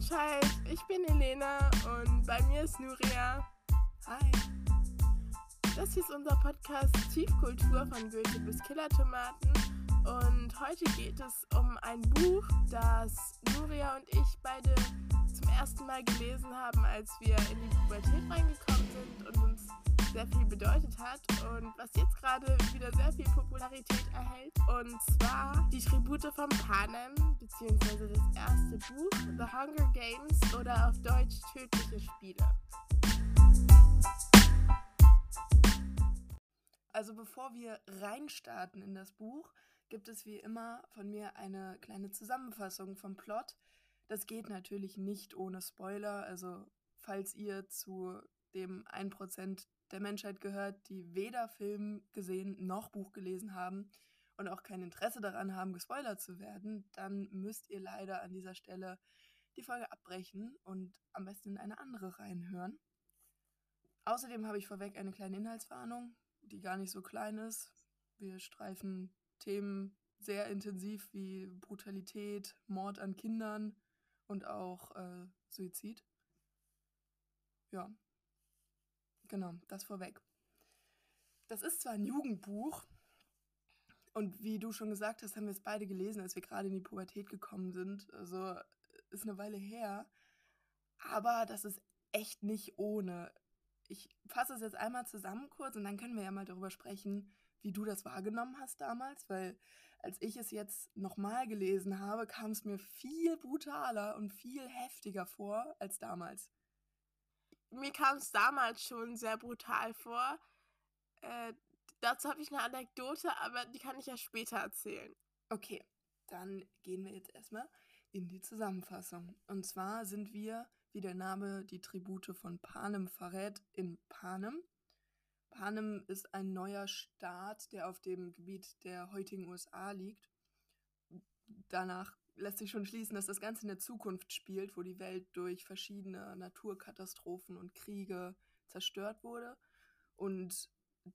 Menschheit. Ich bin Elena und bei mir ist Nuria. Hi. Das ist unser Podcast Tiefkultur von Goethe bis Killertomaten. Und heute geht es um ein Buch, das Nuria und ich beide zum ersten Mal gelesen haben, als wir in die Pubertät reingekommen sind und sehr viel bedeutet hat und was jetzt gerade wieder sehr viel Popularität erhält. Und zwar die Tribute von Panem, beziehungsweise das erste Buch, The Hunger Games oder auf Deutsch Tödliche Spiele. Also bevor wir reinstarten in das Buch, gibt es wie immer von mir eine kleine Zusammenfassung vom Plot. Das geht natürlich nicht ohne Spoiler, also falls ihr zu dem 1% der Menschheit gehört, die weder Film gesehen noch Buch gelesen haben und auch kein Interesse daran haben, gespoilert zu werden, dann müsst ihr leider an dieser Stelle die Folge abbrechen und am besten in eine andere reinhören. Außerdem habe ich vorweg eine kleine Inhaltswarnung, die gar nicht so klein ist. Wir streifen Themen sehr intensiv wie Brutalität, Mord an Kindern und auch äh, Suizid. Ja, Genau, das vorweg. Das ist zwar ein Jugendbuch, und wie du schon gesagt hast, haben wir es beide gelesen, als wir gerade in die Pubertät gekommen sind. Also ist eine Weile her. Aber das ist echt nicht ohne. Ich fasse es jetzt einmal zusammen kurz und dann können wir ja mal darüber sprechen, wie du das wahrgenommen hast damals, weil als ich es jetzt nochmal gelesen habe, kam es mir viel brutaler und viel heftiger vor als damals mir kam es damals schon sehr brutal vor. Äh, dazu habe ich eine Anekdote, aber die kann ich ja später erzählen. Okay, dann gehen wir jetzt erstmal in die Zusammenfassung. Und zwar sind wir, wie der Name die Tribute von Panem verrät, in Panem. Panem ist ein neuer Staat, der auf dem Gebiet der heutigen USA liegt. Danach lässt sich schon schließen, dass das Ganze in der Zukunft spielt, wo die Welt durch verschiedene Naturkatastrophen und Kriege zerstört wurde und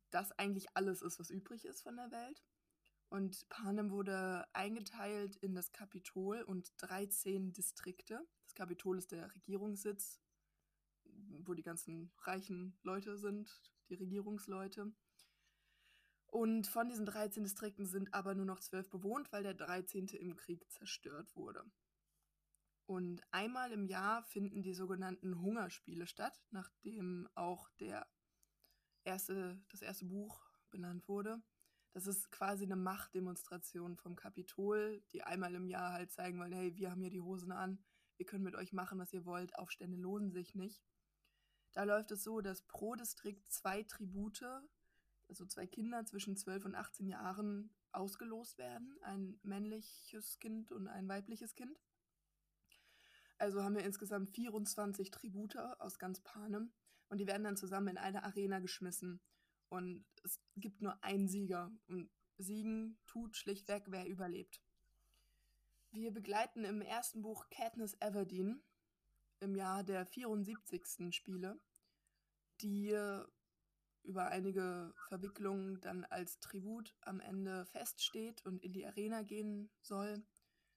das eigentlich alles ist, was übrig ist von der Welt. Und Panem wurde eingeteilt in das Kapitol und 13 Distrikte. Das Kapitol ist der Regierungssitz, wo die ganzen reichen Leute sind, die Regierungsleute. Und von diesen 13 Distrikten sind aber nur noch 12 bewohnt, weil der 13. im Krieg zerstört wurde. Und einmal im Jahr finden die sogenannten Hungerspiele statt, nachdem auch der erste, das erste Buch benannt wurde. Das ist quasi eine Machtdemonstration vom Kapitol, die einmal im Jahr halt zeigen wollen, hey, wir haben hier die Hosen an, wir können mit euch machen, was ihr wollt, Aufstände lohnen sich nicht. Da läuft es so, dass pro Distrikt zwei Tribute also zwei Kinder zwischen 12 und 18 Jahren ausgelost werden, ein männliches Kind und ein weibliches Kind. Also haben wir insgesamt 24 Tribute aus ganz Panem und die werden dann zusammen in eine Arena geschmissen. Und es gibt nur einen Sieger und Siegen tut schlichtweg, wer überlebt. Wir begleiten im ersten Buch Katniss Everdeen im Jahr der 74. Spiele, die über einige Verwicklungen dann als Tribut am Ende feststeht und in die Arena gehen soll.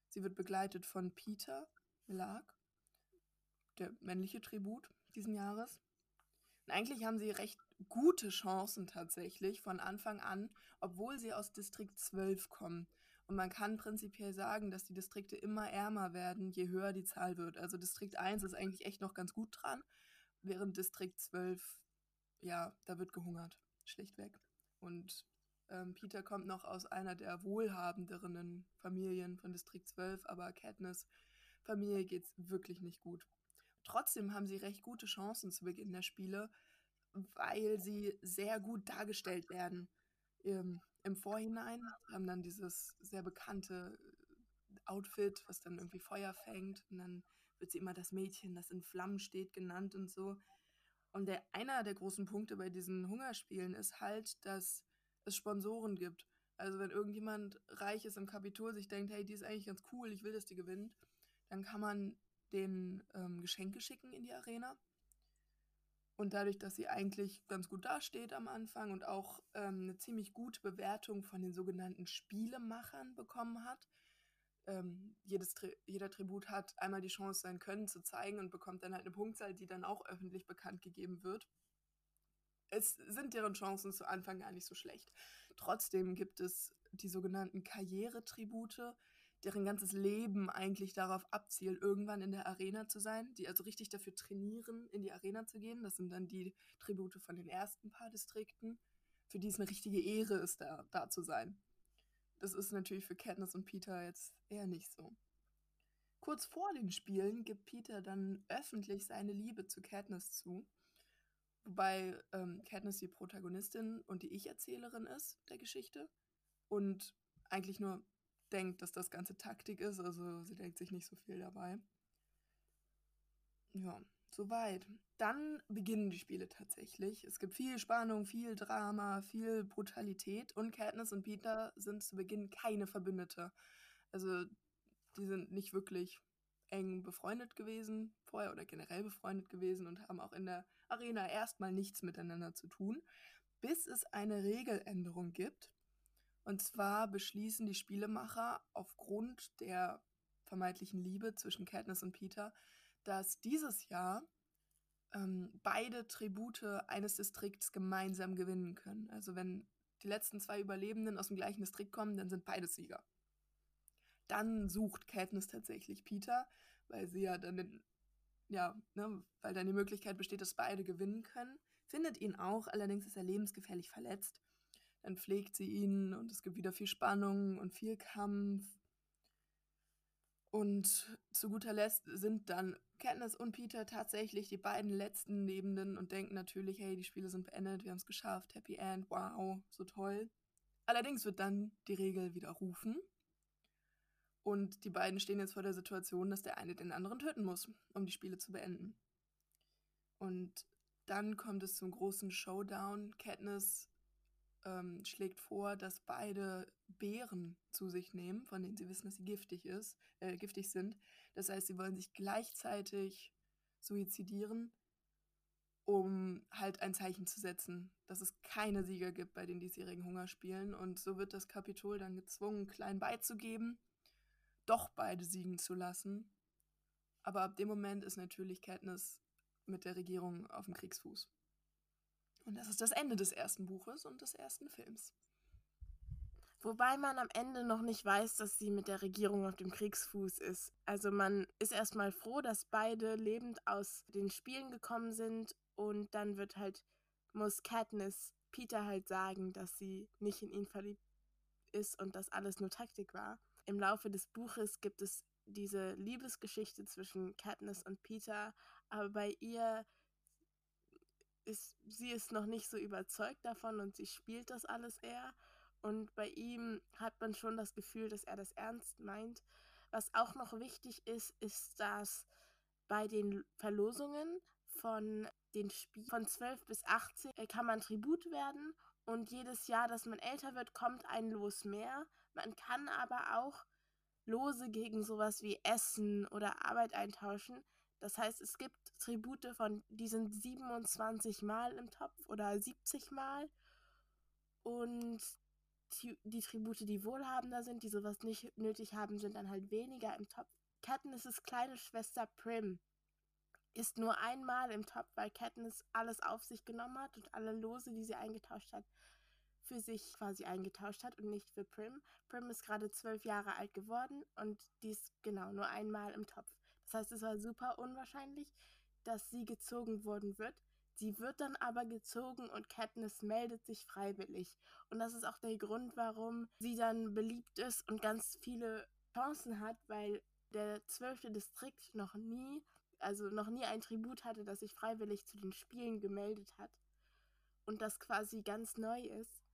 Sie wird begleitet von Peter Millark, der männliche Tribut diesen Jahres. Und eigentlich haben sie recht gute Chancen tatsächlich von Anfang an, obwohl sie aus Distrikt 12 kommen. Und man kann prinzipiell sagen, dass die Distrikte immer ärmer werden, je höher die Zahl wird. Also Distrikt 1 ist eigentlich echt noch ganz gut dran, während Distrikt 12 ja, da wird gehungert, schlichtweg. Und ähm, Peter kommt noch aus einer der wohlhabenderen Familien von Distrikt 12, aber Katniss Familie geht es wirklich nicht gut. Trotzdem haben sie recht gute Chancen zu Beginn der Spiele, weil sie sehr gut dargestellt werden. Im, im Vorhinein haben dann dieses sehr bekannte Outfit, was dann irgendwie Feuer fängt und dann wird sie immer das Mädchen, das in Flammen steht, genannt und so. Und der, einer der großen Punkte bei diesen Hungerspielen ist halt, dass es Sponsoren gibt. Also wenn irgendjemand reich ist im Kapitol, sich denkt, hey, die ist eigentlich ganz cool, ich will, dass die gewinnt, dann kann man den ähm, Geschenke schicken in die Arena. Und dadurch, dass sie eigentlich ganz gut dasteht am Anfang und auch ähm, eine ziemlich gute Bewertung von den sogenannten Spielemachern bekommen hat, ähm, jedes jeder Tribut hat einmal die Chance, sein Können zu zeigen und bekommt dann halt eine Punktzahl, die dann auch öffentlich bekannt gegeben wird. Es sind deren Chancen zu Anfang gar nicht so schlecht. Trotzdem gibt es die sogenannten Karrieretribute, deren ganzes Leben eigentlich darauf abzielt, irgendwann in der Arena zu sein, die also richtig dafür trainieren, in die Arena zu gehen. Das sind dann die Tribute von den ersten paar Distrikten, für die es eine richtige Ehre ist, da, da zu sein. Das ist natürlich für Katniss und Peter jetzt eher nicht so. Kurz vor den Spielen gibt Peter dann öffentlich seine Liebe zu Katniss zu, wobei ähm, Katniss die Protagonistin und die Ich-Erzählerin ist der Geschichte und eigentlich nur denkt, dass das Ganze Taktik ist, also sie denkt sich nicht so viel dabei. Ja, soweit. Dann beginnen die Spiele tatsächlich. Es gibt viel Spannung, viel Drama, viel Brutalität und Katniss und Peter sind zu Beginn keine Verbündete. Also die sind nicht wirklich eng befreundet gewesen vorher oder generell befreundet gewesen und haben auch in der Arena erstmal nichts miteinander zu tun, bis es eine Regeländerung gibt, und zwar beschließen die Spielemacher aufgrund der vermeintlichen Liebe zwischen Katniss und Peter, dass dieses Jahr ähm, beide Tribute eines Distrikts gemeinsam gewinnen können. Also wenn die letzten zwei Überlebenden aus dem gleichen Distrikt kommen, dann sind beide Sieger. Dann sucht Katniss tatsächlich Peter, weil sie ja dann den, ja, ne, weil dann die Möglichkeit besteht, dass beide gewinnen können. Findet ihn auch, allerdings ist er lebensgefährlich verletzt dann pflegt sie ihn und es gibt wieder viel Spannung und viel Kampf. Und zu guter Letzt sind dann Katniss und Peter tatsächlich die beiden letzten Lebenden und denken natürlich, hey, die Spiele sind beendet, wir haben es geschafft, Happy End, wow, so toll. Allerdings wird dann die Regel widerrufen. Und die beiden stehen jetzt vor der Situation, dass der eine den anderen töten muss, um die Spiele zu beenden. Und dann kommt es zum großen Showdown. Katniss ähm, schlägt vor, dass beide Beeren zu sich nehmen, von denen sie wissen, dass sie giftig, ist, äh, giftig sind. Das heißt, sie wollen sich gleichzeitig suizidieren, um halt ein Zeichen zu setzen, dass es keine Sieger gibt bei den diesjährigen Hungerspielen. Und so wird das Kapitol dann gezwungen, klein beizugeben, doch beide siegen zu lassen. Aber ab dem Moment ist natürlich Katniss mit der Regierung auf dem Kriegsfuß. Und das ist das Ende des ersten Buches und des ersten Films. Wobei man am Ende noch nicht weiß, dass sie mit der Regierung auf dem Kriegsfuß ist. Also man ist erstmal froh, dass beide lebend aus den Spielen gekommen sind und dann wird halt, muss Katniss Peter halt sagen, dass sie nicht in ihn verliebt ist und dass alles nur Taktik war. Im Laufe des Buches gibt es diese Liebesgeschichte zwischen Katniss und Peter, aber bei ihr ist, sie ist noch nicht so überzeugt davon und sie spielt das alles eher. Und bei ihm hat man schon das Gefühl, dass er das ernst meint. Was auch noch wichtig ist, ist, dass bei den Verlosungen von den Spielen von 12 bis 18 äh, kann man Tribut werden und jedes Jahr, dass man älter wird, kommt ein Los mehr. Man kann aber auch Lose gegen sowas wie Essen oder Arbeit eintauschen. Das heißt, es gibt Tribute von, die sind 27 Mal im Topf oder 70 Mal. Und die, Tribute, die wohlhabender sind, die sowas nicht nötig haben, sind dann halt weniger im Topf. Katniss' kleine Schwester Prim ist nur einmal im Topf, weil Katniss alles auf sich genommen hat und alle Lose, die sie eingetauscht hat, für sich quasi eingetauscht hat und nicht für Prim. Prim ist gerade zwölf Jahre alt geworden und die ist genau nur einmal im Topf. Das heißt, es war super unwahrscheinlich, dass sie gezogen worden wird. Sie wird dann aber gezogen und Katniss meldet sich freiwillig. Und das ist auch der Grund, warum sie dann beliebt ist und ganz viele Chancen hat, weil der zwölfte Distrikt noch nie, also noch nie ein Tribut hatte, das sich freiwillig zu den Spielen gemeldet hat. Und das quasi ganz neu ist.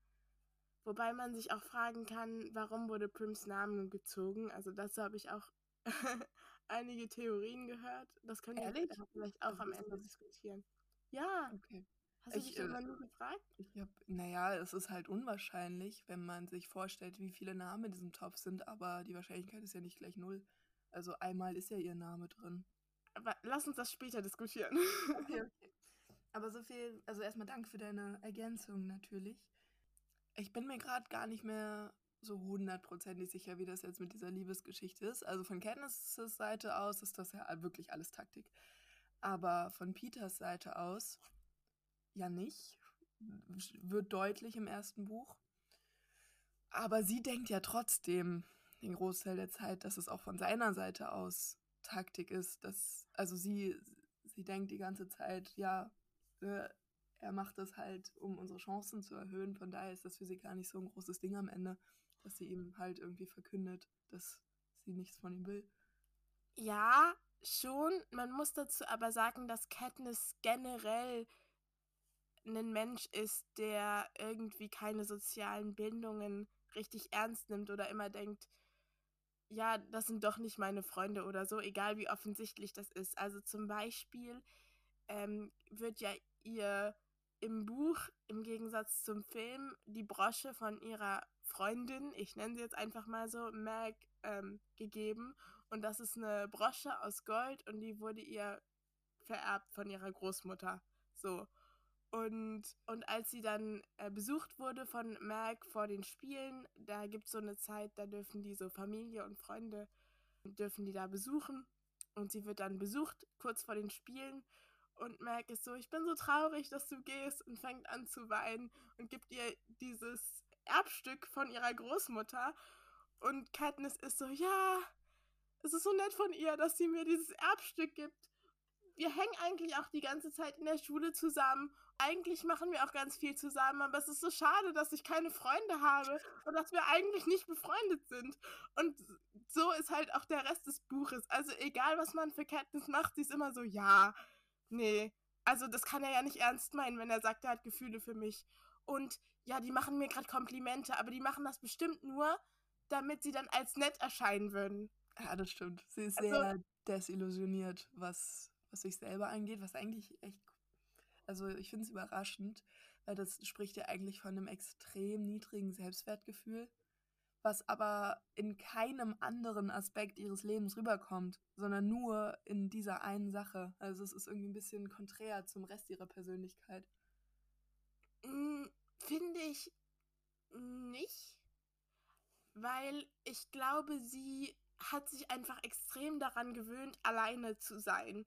Wobei man sich auch fragen kann, warum wurde Prims Name gezogen? Also dazu habe ich auch einige Theorien gehört. Das können wir vielleicht auch am Ende diskutieren. Ja, Okay. hast du Ich, dich das äh, mal nie gefragt? Ich hab, naja, es ist halt unwahrscheinlich, wenn man sich vorstellt, wie viele Namen in diesem Topf sind, aber die Wahrscheinlichkeit ist ja nicht gleich null. Also einmal ist ja ihr Name drin. Aber lass uns das später diskutieren. Okay, okay. Aber so viel, also erstmal Dank für deine Ergänzung natürlich. Ich bin mir gerade gar nicht mehr so hundertprozentig sicher, wie das jetzt mit dieser Liebesgeschichte ist. Also von Katnisses Seite aus ist das ja wirklich alles Taktik. Aber von Peters Seite aus ja nicht. Wird deutlich im ersten Buch. Aber sie denkt ja trotzdem den Großteil der Zeit, dass es auch von seiner Seite aus Taktik ist. Dass, also sie, sie denkt die ganze Zeit, ja, äh, er macht das halt, um unsere Chancen zu erhöhen. Von daher ist das für sie gar nicht so ein großes Ding am Ende, dass sie ihm halt irgendwie verkündet, dass sie nichts von ihm will. Ja, schon. Man muss dazu aber sagen, dass Katniss generell ein Mensch ist, der irgendwie keine sozialen Bindungen richtig ernst nimmt oder immer denkt, ja, das sind doch nicht meine Freunde oder so, egal wie offensichtlich das ist. Also zum Beispiel ähm, wird ja ihr im Buch im Gegensatz zum Film die Brosche von ihrer Freundin, ich nenne sie jetzt einfach mal so, Meg, ähm, gegeben. Und das ist eine Brosche aus Gold und die wurde ihr vererbt von ihrer Großmutter. So. Und, und als sie dann äh, besucht wurde von Meg vor den Spielen, da gibt es so eine Zeit, da dürfen die so Familie und Freunde, dürfen die da besuchen. Und sie wird dann besucht, kurz vor den Spielen. Und Meg ist so, ich bin so traurig, dass du gehst und fängt an zu weinen und gibt ihr dieses Erbstück von ihrer Großmutter. Und Katniss ist so, ja, es ist so nett von ihr, dass sie mir dieses Erbstück gibt. Wir hängen eigentlich auch die ganze Zeit in der Schule zusammen eigentlich machen wir auch ganz viel zusammen, aber es ist so schade, dass ich keine Freunde habe und dass wir eigentlich nicht befreundet sind. Und so ist halt auch der Rest des Buches. Also egal, was man für Katniss macht, sie ist immer so, ja, nee. Also das kann er ja nicht ernst meinen, wenn er sagt, er hat Gefühle für mich. Und ja, die machen mir gerade Komplimente, aber die machen das bestimmt nur, damit sie dann als nett erscheinen würden. Ja, das stimmt. Sie ist also, sehr desillusioniert, was, was sich selber angeht, was eigentlich echt also ich finde es überraschend, weil das spricht ja eigentlich von einem extrem niedrigen Selbstwertgefühl, was aber in keinem anderen Aspekt ihres Lebens rüberkommt, sondern nur in dieser einen Sache. Also es ist irgendwie ein bisschen konträr zum Rest ihrer Persönlichkeit. Hm, finde ich nicht, weil ich glaube, sie hat sich einfach extrem daran gewöhnt, alleine zu sein.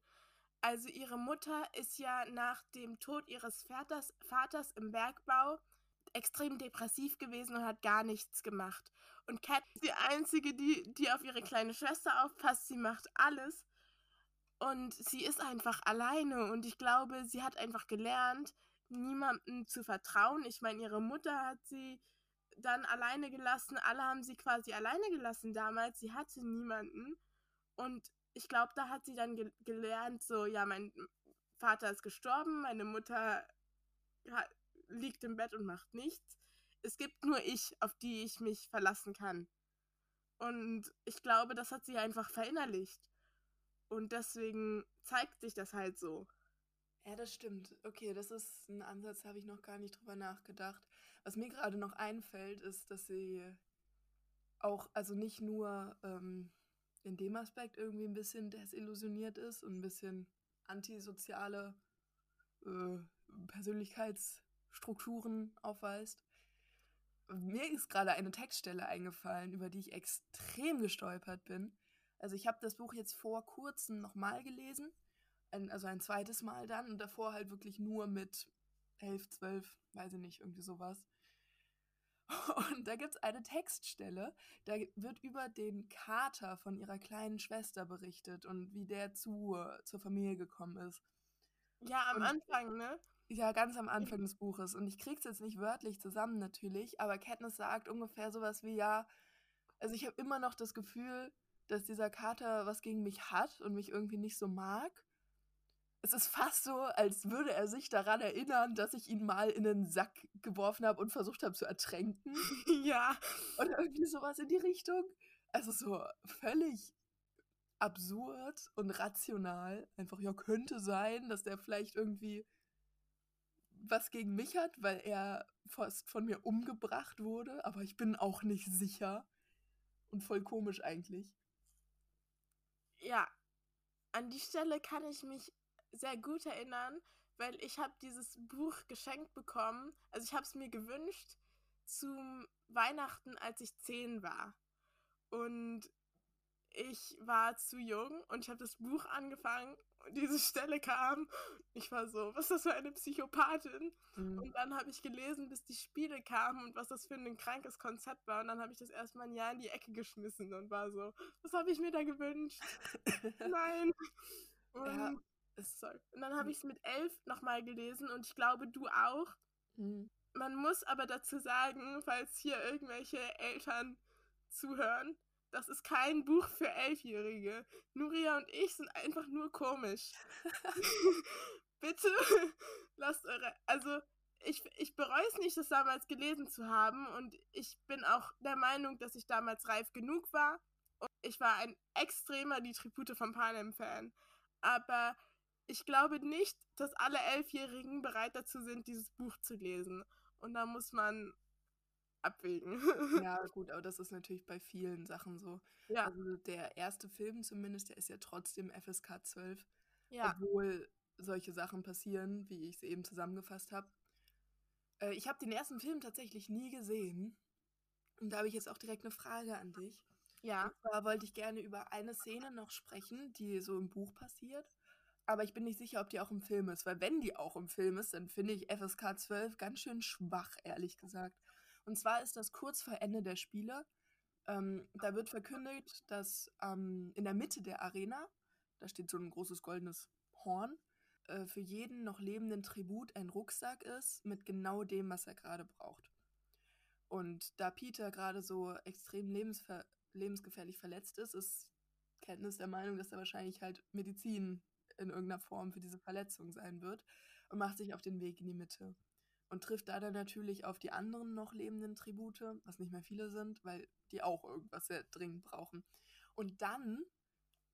Also ihre Mutter ist ja nach dem Tod ihres Vaters, Vaters im Bergbau extrem depressiv gewesen und hat gar nichts gemacht. Und Cat ist die Einzige, die, die auf ihre kleine Schwester aufpasst. Sie macht alles. Und sie ist einfach alleine. Und ich glaube, sie hat einfach gelernt, niemandem zu vertrauen. Ich meine, ihre Mutter hat sie dann alleine gelassen. Alle haben sie quasi alleine gelassen damals. Sie hatte niemanden. Und ich glaube, da hat sie dann ge gelernt, so, ja, mein Vater ist gestorben, meine Mutter liegt im Bett und macht nichts. Es gibt nur ich, auf die ich mich verlassen kann. Und ich glaube, das hat sie einfach verinnerlicht. Und deswegen zeigt sich das halt so. Ja, das stimmt. Okay, das ist ein Ansatz, habe ich noch gar nicht drüber nachgedacht. Was mir gerade noch einfällt, ist, dass sie auch, also nicht nur ähm, in dem Aspekt irgendwie ein bisschen desillusioniert ist und ein bisschen antisoziale äh, Persönlichkeitsstrukturen aufweist. Mir ist gerade eine Textstelle eingefallen, über die ich extrem gestolpert bin. Also ich habe das Buch jetzt vor kurzem nochmal gelesen, ein, also ein zweites Mal dann und davor halt wirklich nur mit elf, zwölf, weiß ich nicht, irgendwie sowas. Und da gibt es eine Textstelle, da wird über den Kater von ihrer kleinen Schwester berichtet und wie der zu, zur Familie gekommen ist. Ja, am und, Anfang, ne? Ja, ganz am Anfang des Buches. Und ich krieg's jetzt nicht wörtlich zusammen natürlich, aber Katniss sagt ungefähr sowas wie, ja, also ich habe immer noch das Gefühl, dass dieser Kater was gegen mich hat und mich irgendwie nicht so mag es ist fast so, als würde er sich daran erinnern, dass ich ihn mal in einen Sack geworfen habe und versucht habe zu ertränken. ja. Oder irgendwie sowas in die Richtung. Also so völlig absurd und rational. Einfach, ja, könnte sein, dass der vielleicht irgendwie was gegen mich hat, weil er fast von mir umgebracht wurde, aber ich bin auch nicht sicher. Und voll komisch eigentlich. Ja, an die Stelle kann ich mich sehr gut erinnern, weil ich habe dieses Buch geschenkt bekommen. Also ich habe es mir gewünscht zum Weihnachten, als ich zehn war. Und ich war zu jung und ich habe das Buch angefangen und diese Stelle kam. Ich war so, was ist das für eine Psychopathin? Mhm. Und dann habe ich gelesen, bis die Spiele kamen und was das für ein krankes Konzept war. Und dann habe ich das erstmal ein Jahr in die Ecke geschmissen und war so, was habe ich mir da gewünscht? Nein. Und, ja. Sorry. und dann habe ich es mit elf nochmal gelesen und ich glaube, du auch. Mhm. Man muss aber dazu sagen, falls hier irgendwelche Eltern zuhören, das ist kein Buch für Elfjährige. Nuria und ich sind einfach nur komisch. Bitte lasst eure. Also, ich, ich bereue es nicht, das damals gelesen zu haben. Und ich bin auch der Meinung, dass ich damals reif genug war. Und ich war ein extremer Die Tribute von Panem-Fan. Aber ich glaube nicht, dass alle Elfjährigen bereit dazu sind, dieses Buch zu lesen. Und da muss man abwägen. Ja, gut, aber das ist natürlich bei vielen Sachen so. Ja. Also der erste Film zumindest, der ist ja trotzdem FSK 12. Ja. Obwohl solche Sachen passieren, wie ich es eben zusammengefasst habe. Äh, ich habe den ersten Film tatsächlich nie gesehen. Und da habe ich jetzt auch direkt eine Frage an dich. Ja. Und zwar wollte ich gerne über eine Szene noch sprechen, die so im Buch passiert. Aber ich bin nicht sicher, ob die auch im Film ist. Weil wenn die auch im Film ist, dann finde ich FSK 12 ganz schön schwach, ehrlich gesagt. Und zwar ist das kurz vor Ende der Spiele. Ähm, da wird verkündet, dass ähm, in der Mitte der Arena, da steht so ein großes goldenes Horn, äh, für jeden noch lebenden Tribut ein Rucksack ist mit genau dem, was er gerade braucht. Und da Peter gerade so extrem lebensver lebensgefährlich verletzt ist, ist Kenntnis der Meinung, dass er wahrscheinlich halt Medizin in irgendeiner Form für diese Verletzung sein wird und macht sich auf den Weg in die Mitte und trifft da dann natürlich auf die anderen noch lebenden Tribute, was nicht mehr viele sind, weil die auch irgendwas sehr dringend brauchen. Und dann,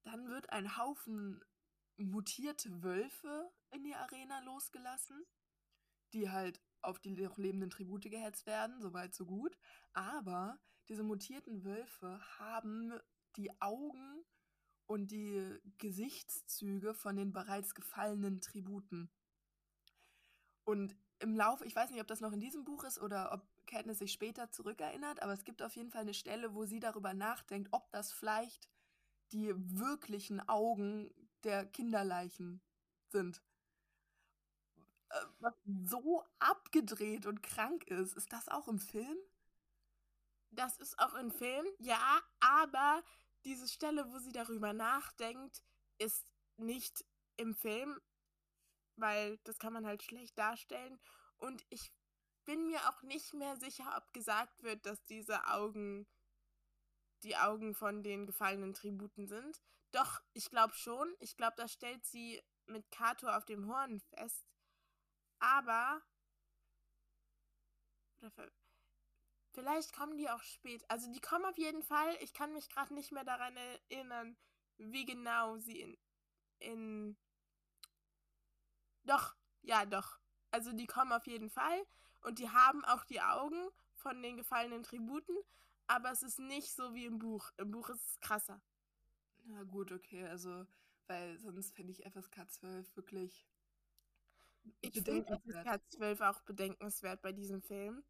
dann wird ein Haufen mutierte Wölfe in die Arena losgelassen, die halt auf die noch lebenden Tribute gehetzt werden, soweit so gut. Aber diese mutierten Wölfe haben die Augen und die Gesichtszüge von den bereits gefallenen Tributen. Und im Laufe, ich weiß nicht, ob das noch in diesem Buch ist oder ob Katniss sich später zurückerinnert, aber es gibt auf jeden Fall eine Stelle, wo sie darüber nachdenkt, ob das vielleicht die wirklichen Augen der Kinderleichen sind. Äh, was so abgedreht und krank ist. Ist das auch im Film? Das ist auch im Film, ja, aber diese Stelle, wo sie darüber nachdenkt, ist nicht im Film, weil das kann man halt schlecht darstellen. Und ich bin mir auch nicht mehr sicher, ob gesagt wird, dass diese Augen die Augen von den gefallenen Tributen sind. Doch, ich glaube schon. Ich glaube, das stellt sie mit Kato auf dem Horn fest. Aber. Vielleicht kommen die auch spät. Also die kommen auf jeden Fall. Ich kann mich gerade nicht mehr daran erinnern, wie genau sie in, in doch, ja, doch. Also die kommen auf jeden Fall und die haben auch die Augen von den gefallenen Tributen, aber es ist nicht so wie im Buch. Im Buch ist es krasser. Na gut, okay, also, weil sonst fände ich FSK 12 wirklich. Ich finde FSK 12 auch bedenkenswert bei diesem Film.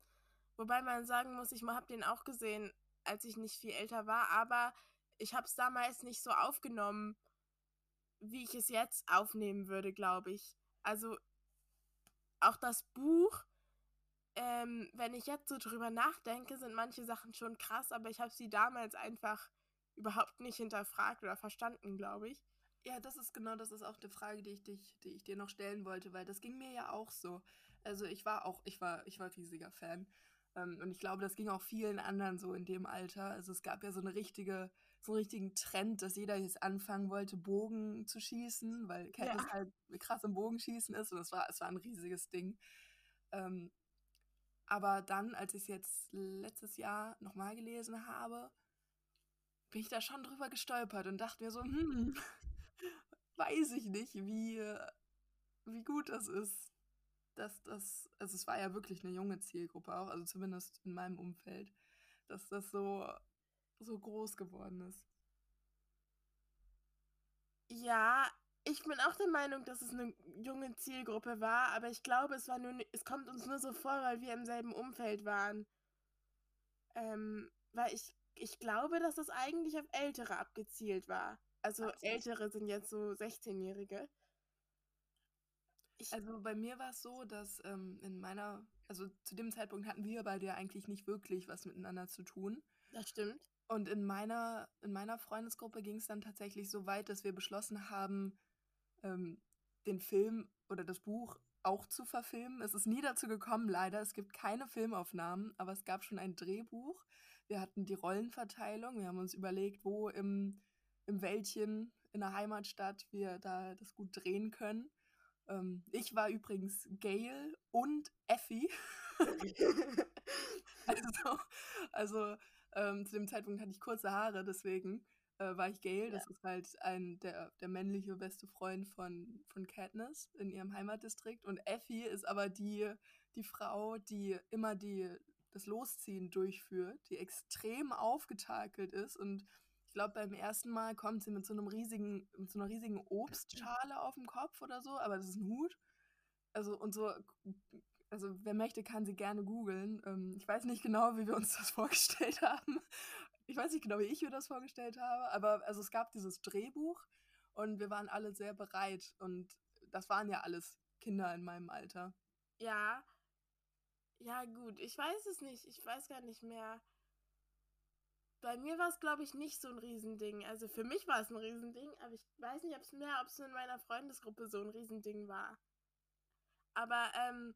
Wobei man sagen muss, ich habe den auch gesehen, als ich nicht viel älter war, aber ich habe es damals nicht so aufgenommen, wie ich es jetzt aufnehmen würde, glaube ich. Also auch das Buch, ähm, wenn ich jetzt so drüber nachdenke, sind manche Sachen schon krass, aber ich habe sie damals einfach überhaupt nicht hinterfragt oder verstanden, glaube ich. Ja, das ist genau, das ist auch die Frage, die ich, dich, die ich dir noch stellen wollte, weil das ging mir ja auch so. Also ich war auch, ich war, ich war riesiger Fan. Ähm, und ich glaube, das ging auch vielen anderen so in dem Alter. Also es gab ja so eine richtige so einen richtigen Trend, dass jeder jetzt anfangen wollte, Bogen zu schießen, weil Katniss ja. halt krass im Bogenschießen ist und es war, es war ein riesiges Ding. Ähm, aber dann, als ich es jetzt letztes Jahr nochmal gelesen habe, bin ich da schon drüber gestolpert und dachte mir so, hm, weiß ich nicht, wie, wie gut das ist. Dass das, also es war ja wirklich eine junge Zielgruppe auch, also zumindest in meinem Umfeld, dass das so so groß geworden ist. Ja, ich bin auch der Meinung, dass es eine junge Zielgruppe war, aber ich glaube, es war nur, es kommt uns nur so vor, weil wir im selben Umfeld waren. Ähm, weil ich, ich glaube, dass das eigentlich auf Ältere abgezielt war. Also. Ältere sind jetzt so 16-Jährige. Also bei mir war es so, dass ähm, in meiner, also zu dem Zeitpunkt hatten wir beide ja eigentlich nicht wirklich was miteinander zu tun. Das stimmt. Und in meiner, in meiner Freundesgruppe ging es dann tatsächlich so weit, dass wir beschlossen haben, ähm, den Film oder das Buch auch zu verfilmen. Es ist nie dazu gekommen, leider. Es gibt keine Filmaufnahmen, aber es gab schon ein Drehbuch. Wir hatten die Rollenverteilung. Wir haben uns überlegt, wo im, im Wäldchen in der Heimatstadt wir da das gut drehen können. Ähm, ich war übrigens Gail und Effie. also, also ähm, zu dem Zeitpunkt hatte ich kurze Haare, deswegen äh, war ich Gail. Das ist halt ein, der, der männliche beste Freund von, von Katniss in ihrem Heimatdistrikt. Und Effie ist aber die, die Frau, die immer die, das Losziehen durchführt, die extrem aufgetakelt ist und ich glaube, beim ersten Mal kommt sie mit so einem riesigen, mit so einer riesigen Obstschale auf dem Kopf oder so, aber das ist ein Hut. Also und so, also wer möchte, kann sie gerne googeln. Ähm, ich weiß nicht genau, wie wir uns das vorgestellt haben. Ich weiß nicht genau, wie ich mir das vorgestellt habe, aber also es gab dieses Drehbuch und wir waren alle sehr bereit und das waren ja alles Kinder in meinem Alter. Ja. Ja, gut. Ich weiß es nicht. Ich weiß gar nicht mehr. Bei mir war es, glaube ich, nicht so ein Riesending. Also für mich war es ein Riesending, aber ich weiß nicht, ob es mehr, ob es in meiner Freundesgruppe so ein Riesending war. Aber, ähm,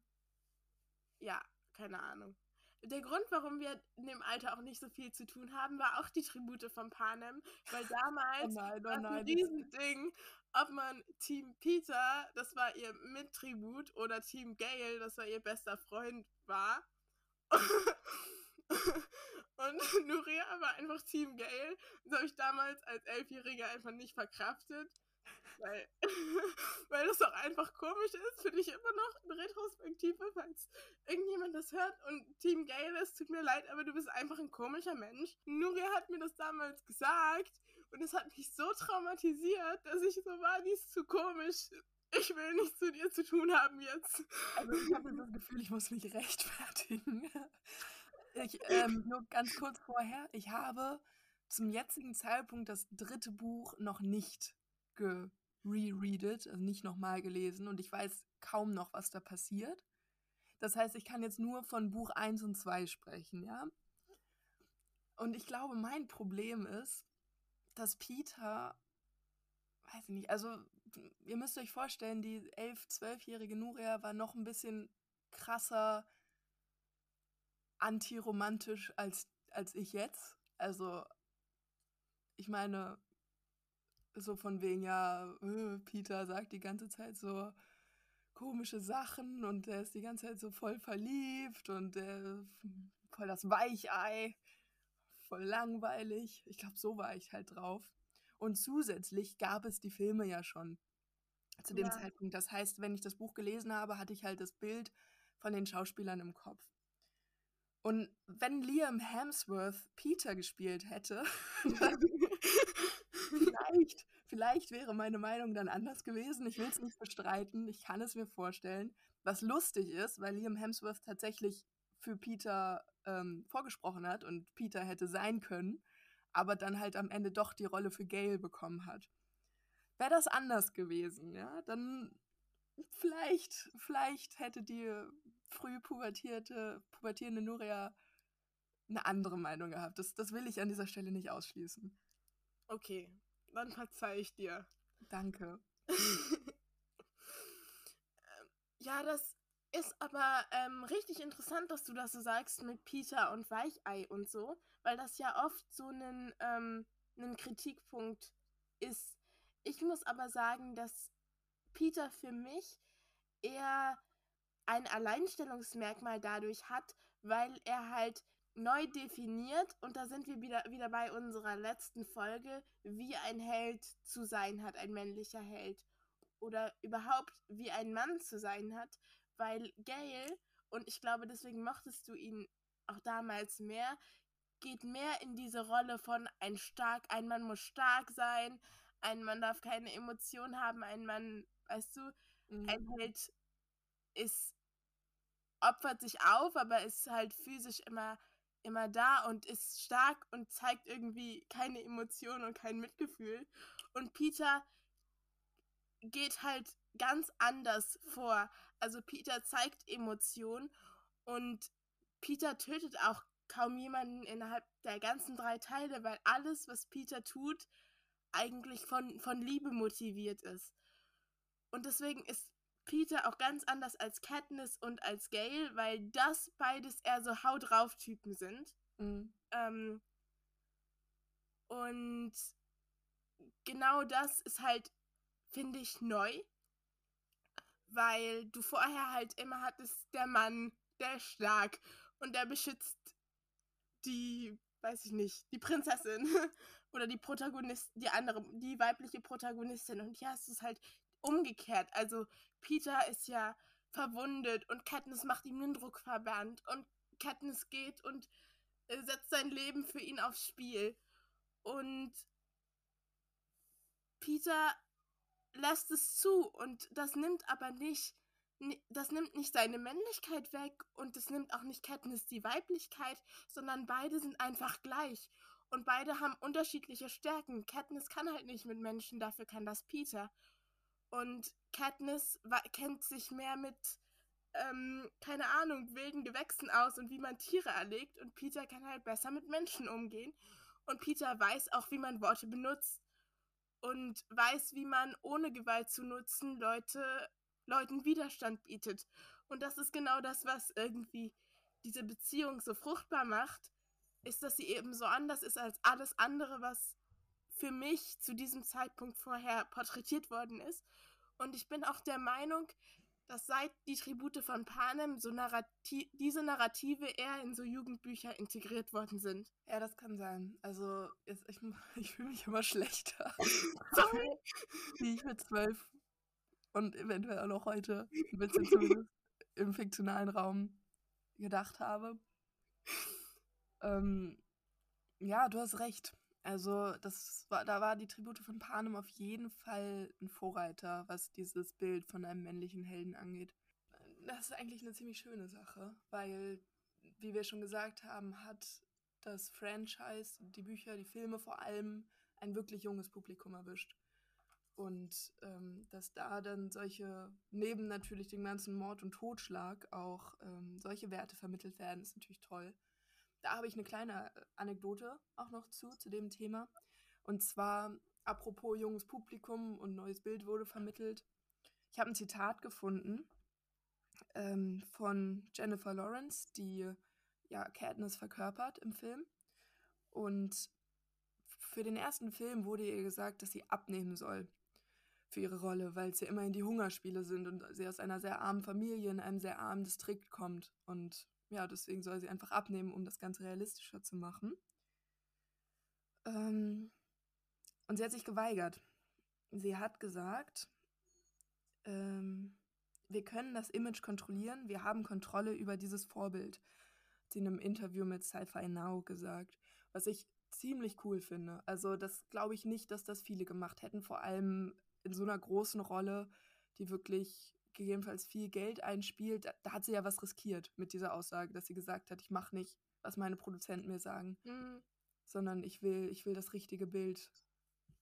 ja, keine Ahnung. Der Grund, warum wir in dem Alter auch nicht so viel zu tun haben, war auch die Tribute von Panem, weil Oh damals nein, oh war es ein nein. Riesending, ob man Team Peter, das war ihr Mittribut, oder Team Gale, das war ihr bester Freund, war. Und Nuria war einfach Team Gale. Das habe ich damals als Elfjähriger einfach nicht verkraftet. Weil, weil das auch einfach komisch ist, finde ich immer noch in Retrospektive, falls irgendjemand das hört und Team Gale ist, tut mir leid, aber du bist einfach ein komischer Mensch. Nuria hat mir das damals gesagt und es hat mich so traumatisiert, dass ich so war, die ist zu komisch. Ich will nichts zu dir zu tun haben jetzt. Also ich habe das Gefühl, ich muss mich rechtfertigen. Ich, ähm, nur ganz kurz vorher, ich habe zum jetzigen Zeitpunkt das dritte Buch noch nicht gerereadet, also nicht nochmal gelesen und ich weiß kaum noch, was da passiert. Das heißt, ich kann jetzt nur von Buch 1 und 2 sprechen, ja? Und ich glaube, mein Problem ist, dass Peter, weiß ich nicht, also ihr müsst euch vorstellen, die 11-, 12-jährige Nuria war noch ein bisschen krasser antiromantisch als, als ich jetzt. Also, ich meine, so von wegen, ja, äh, Peter sagt die ganze Zeit so komische Sachen und er ist die ganze Zeit so voll verliebt und äh, voll das Weichei, voll langweilig. Ich glaube, so war ich halt drauf. Und zusätzlich gab es die Filme ja schon zu dem Ja. Zeitpunkt. Das heißt, wenn ich das Buch gelesen habe, hatte ich halt das Bild von den Schauspielern im Kopf. Und wenn Liam Hemsworth Peter gespielt hätte, vielleicht, vielleicht wäre meine Meinung dann anders gewesen. Ich will es nicht bestreiten, ich kann es mir vorstellen. Was lustig ist, weil Liam Hemsworth tatsächlich für Peter ähm, vorgesprochen hat und Peter hätte sein können, aber dann halt am Ende doch die Rolle für Gail bekommen hat. Wäre das anders gewesen, ja, dann vielleicht, vielleicht hätte die früh pubertierte, pubertierende Nuria eine andere Meinung gehabt. Das, das will ich an dieser Stelle nicht ausschließen. Okay, dann verzeih ich dir. Danke. Ja, das ist aber ähm, richtig interessant, dass du das so sagst mit Peter und Weichei und so, weil das ja oft so ein, ähm, ein Kritikpunkt ist. Ich muss aber sagen, dass Peter für mich eher ein Alleinstellungsmerkmal dadurch hat, weil er halt neu definiert und da sind wir wieder, wieder bei unserer letzten Folge, wie ein Held zu sein hat, ein männlicher Held oder überhaupt wie ein Mann zu sein hat, weil Gail, und ich glaube, deswegen mochtest du ihn auch damals mehr, geht mehr in diese Rolle von ein stark, ein Mann muss stark sein, ein Mann darf keine Emotionen haben, ein Mann, weißt du, Mhm. ein Held ist, opfert sich auf, aber ist halt physisch immer immer da und ist stark und zeigt irgendwie keine Emotionen und kein Mitgefühl. Und Peter geht halt ganz anders vor. Also Peter zeigt Emotionen und Peter tötet auch kaum jemanden innerhalb der ganzen drei Teile, weil alles, was Peter tut, eigentlich von, von Liebe motiviert ist. Und deswegen ist Peter auch ganz anders als Katniss und als Gail, weil das beides eher so Hau drauf Typen sind. Mhm. Ähm, und genau das ist halt, finde ich, neu. Weil du vorher halt immer hattest, der Mann, der ist stark und der beschützt die, weiß ich nicht, die Prinzessin oder die Protagonistin, die andere, die weibliche Protagonistin. Und hier hast du es halt umgekehrt. Also Peter ist ja verwundet und Katniss macht ihm einen Druckverband und Katniss geht und äh, setzt sein Leben für ihn aufs Spiel. Und Peter lässt es zu und das nimmt aber nicht das nimmt nicht seine Männlichkeit weg und das nimmt auch nicht Katniss die Weiblichkeit, sondern beide sind einfach gleich. Und beide haben unterschiedliche Stärken. Katniss kann halt nicht mit Menschen, dafür kann das Peter. Und Katniss kennt sich mehr mit, ähm, keine Ahnung, wilden Gewächsen aus und wie man Tiere erlegt. Und Peter kann halt besser mit Menschen umgehen. Und Peter weiß auch, wie man Worte benutzt. Und weiß, wie man ohne Gewalt zu nutzen Leute Leuten Widerstand bietet. Und das ist genau das, was irgendwie diese Beziehung so fruchtbar macht, ist, dass sie eben so anders ist als alles andere, was für mich zu diesem Zeitpunkt vorher porträtiert worden ist. Und ich bin auch der Meinung, dass seit die Tribute von Panem so Narrati diese Narrative eher in so Jugendbücher integriert worden sind. Ja, das kann sein. Also ich, ich fühle mich immer schlechter. Wie ich mit zwölf und eventuell auch noch heute ein bisschen zumindest im fiktionalen Raum gedacht habe. Ähm, ja, du hast recht. Also, das war, da war die Tribute von Panem auf jeden Fall ein Vorreiter, was dieses Bild von einem männlichen Helden angeht. Das ist eigentlich eine ziemlich schöne Sache, weil, wie wir schon gesagt haben, hat das Franchise, die Bücher, die Filme vor allem ein wirklich junges Publikum erwischt. Und ähm, dass da dann solche, neben natürlich dem ganzen Mord und Totschlag, auch ähm, solche Werte vermittelt werden, ist natürlich toll. Da habe ich eine kleine äh, Anekdote auch noch zu, zu dem Thema. Und zwar, apropos junges Publikum und neues Bild wurde vermittelt. Ich habe ein Zitat gefunden ähm, von Jennifer Lawrence, die ja Katniss verkörpert im Film. Und für den ersten Film wurde ihr gesagt, dass sie abnehmen soll für ihre Rolle, weil es ja immerhin die Hungerspiele sind und sie aus einer sehr armen Familie in einem sehr armen Distrikt kommt. Und ja, deswegen soll sie einfach abnehmen, um das Ganze realistischer zu machen. Ähm, und sie hat sich geweigert. Sie hat gesagt, ähm, wir können das Image kontrollieren, wir haben Kontrolle über dieses Vorbild. Hat sie in einem Interview mit Sci-Fi Now gesagt. Was ich ziemlich cool finde. Also das glaube ich nicht, dass das viele gemacht hätten, vor allem in so einer großen Rolle, die wirklich gegebenenfalls viel Geld einspielt, da, da hat sie ja was riskiert mit dieser Aussage, dass sie gesagt hat, ich mache nicht, was meine Produzenten mir sagen, mhm. sondern ich will, ich will das richtige Bild.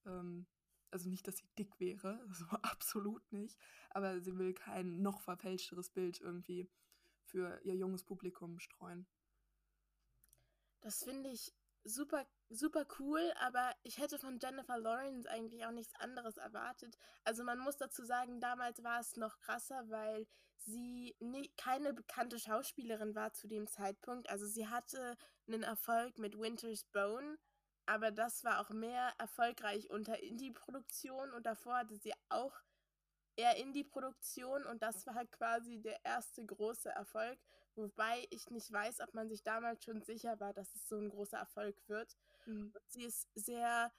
Ähm, also nicht, dass sie dick wäre, also absolut nicht, aber sie will kein noch verfälschteres Bild irgendwie für ihr junges Publikum streuen. Das finde ich super, super cool, aber ich hätte von Jennifer Lawrence eigentlich auch nichts anderes erwartet. Also man muss dazu sagen, damals war es noch krasser, weil sie nie, keine bekannte Schauspielerin war zu dem Zeitpunkt. Also sie hatte einen Erfolg mit Winter's Bone, aber das war auch mehr erfolgreich unter Indie-Produktion und davor hatte sie auch eher Indie-Produktion und das war quasi der erste große Erfolg. Wobei ich nicht weiß, ob man sich damals schon sicher war, dass es so ein großer Erfolg wird. Mhm. Sie ist sehr